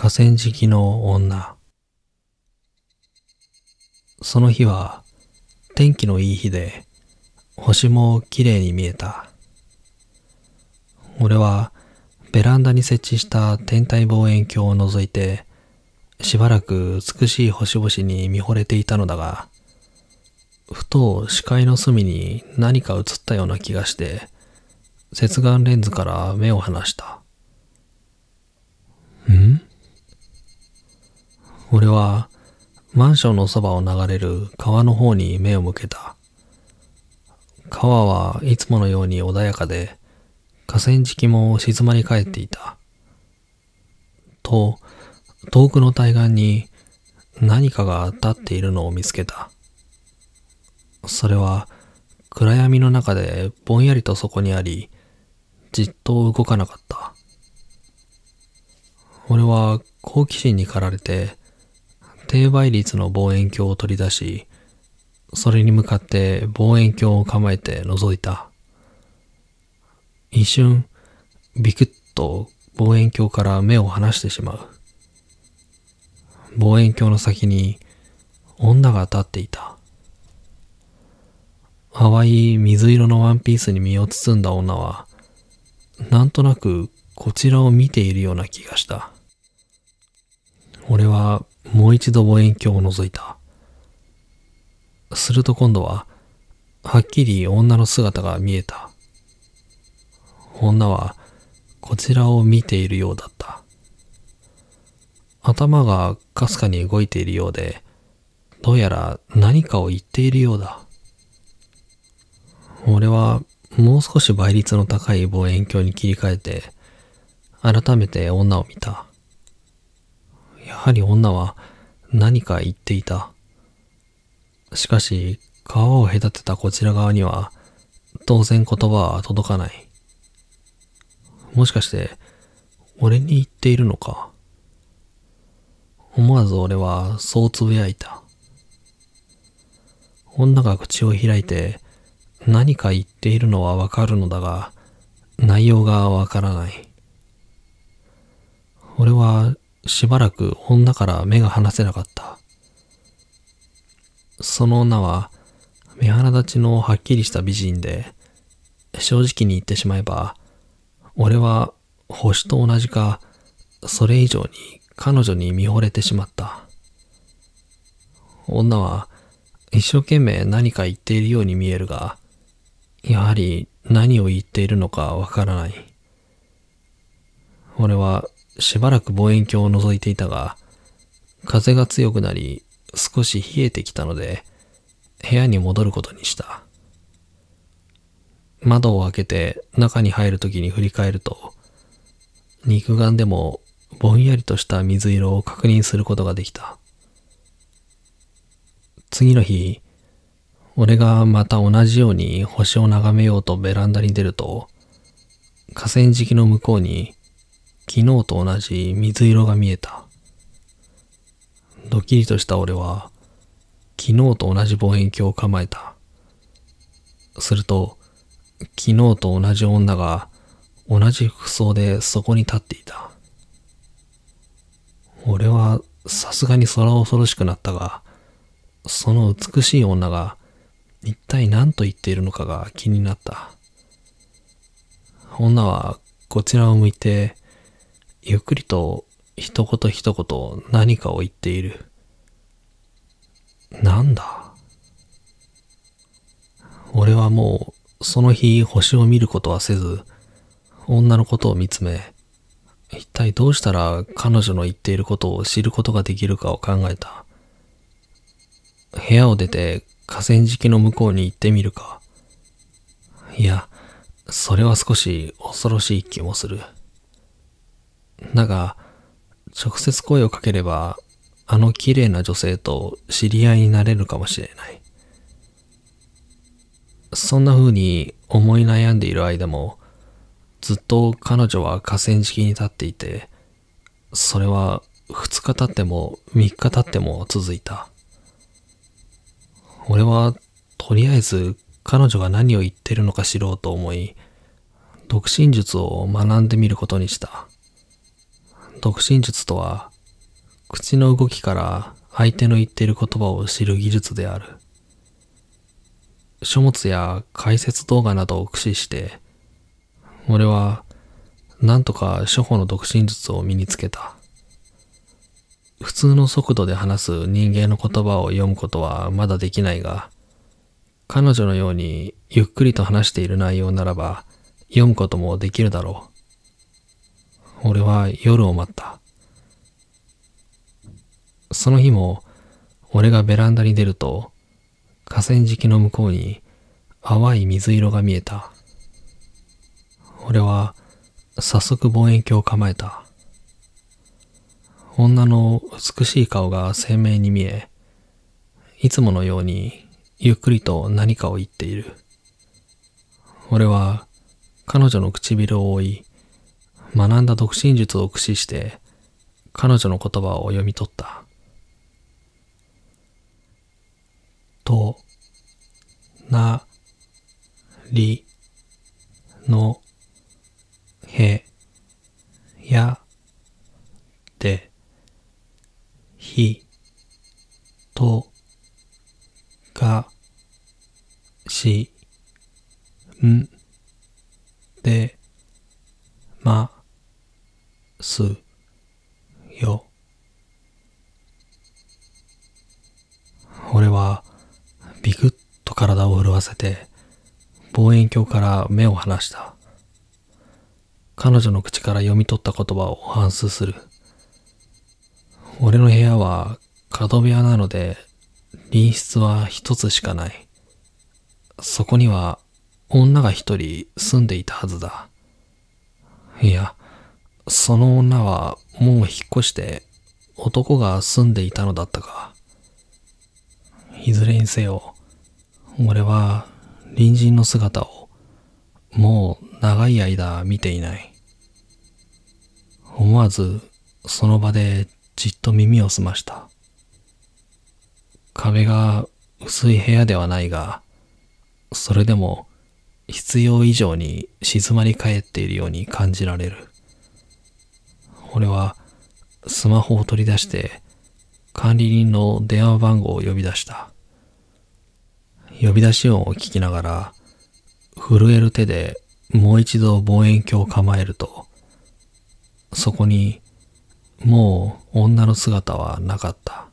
河川敷の女。その日は天気のいい日で星も綺麗に見えた。俺はベランダに設置した天体望遠鏡を覗いてしばらく美しい星々に見惚れていたのだが、ふと視界の隅に何か映ったような気がして接眼レンズから目を離した。ん？俺はマンションのそばを流れる川の方に目を向けた。川はいつものように穏やかで、河川敷も静まり返っていた。と、遠くの対岸に何かが立っているのを見つけた。それは暗闇の中でぼんやりとそこにあり、じっと動かなかった。俺は好奇心に駆られて低倍率の望遠鏡を取り出し、それに向かって望遠鏡を構えて覗いた。一瞬、ビクッと望遠鏡から目を離してしまう。望遠鏡の先に女が立っていた。淡い水色のワンピースに身を包んだ女は、なんとなくこちらを見ているような気がした。俺はもう一度望遠鏡を覗いた。すると今度は、はっきり女の姿が見えた。女は、こちらを見ているようだった。頭がかすかに動いているようで、どうやら何かを言っているようだ。俺はもう少し倍率の高い望遠鏡に切り替えて、改めて女を見た。やはり女は何か言っていた。しかし、川を隔てたこちら側には、当然言葉は届かない。もしかして、俺に言っているのか思わず俺はそうつぶやいた。女が口を開いて何か言っているのはわかるのだが、内容がわからない。俺はしばらく女から目が離せなかった。その女は、目鼻立ちのはっきりした美人で、正直に言ってしまえば、俺は星と同じか、それ以上に彼女に見惚れてしまった。女は一生懸命何か言っているように見えるが、やはり何を言っているのかわからない。俺はしばらく望遠鏡を覗いていたが、風が強くなり少し冷えてきたので、部屋に戻ることにした。窓を開けて中に入るときに振り返ると、肉眼でもぼんやりとした水色を確認することができた。次の日、俺がまた同じように星を眺めようとベランダに出ると、河川敷の向こうに昨日と同じ水色が見えた。ドキリとした俺は、昨日と同じ望遠鏡を構えた。すると、昨日と同じ女が同じ服装でそこに立っていた。俺はさすがに空恐ろしくなったが、その美しい女が一体何と言っているのかが気になった。女はこちらを向いてゆっくりと一言一言何かを言っている。なんだ？俺はもうその日星を見ることはせず、女のことを見つめ、一体どうしたら彼女の言っていることを知ることができるかを考えた。部屋を出て河川敷の向こうに行ってみるか。いや、それは少し恐ろしい気もする。だが、直接声をかければ、あの綺麗な女性と知り合いになれるかもしれない。そんな風に思い悩んでいる間も、ずっと彼女は河川敷に立っていて、それは2日経っても3日経っても続いた。俺はとりあえず彼女が何を言ってるのか知ろうと思い、独身術を学んでみることにした。独身術とは、口の動きから相手の言っている言葉を知る技術である。書物や解説動画などを駆使して、俺はなんとか初歩の独身術を身につけた。普通の速度で話す人間の言葉を読むことはまだできないが、彼女のようにゆっくりと話している内容ならば読むこともできるだろう。俺は夜を待った。その日も俺がベランダに出ると河川敷の向こうに淡い水色が見えた。俺は早速望遠鏡を構えた。女の美しい顔が鮮明に見え、いつものようにゆっくりと何かを言っている。俺は彼女の唇を追い、学んだ独身術を駆使して彼女の言葉を読み取った。と、な、り、の、へ、や、で、ひ、と、が、し、ん、で、ま、す、よ。俺は、ビクッと体を震わせて、望遠鏡から目を離した。彼女の口から読み取った言葉を反芻する。俺の部屋は角部屋なので、隣室は一つしかない。そこには女が一人住んでいたはずだ。いや、その女はもう引っ越して男が住んでいたのだったか。いずれにせよ、俺は隣人の姿をもう長い間見ていない。思わずその場でじっと耳を澄ました。壁が薄い部屋ではないが、それでも必要以上に静まり返っているように感じられる。俺はスマホを取り出して管理人の電話番号を呼び出した。呼び出し音を聞きながら震える手でもう一度望遠鏡を構えると、そこにもう女の姿はなかった。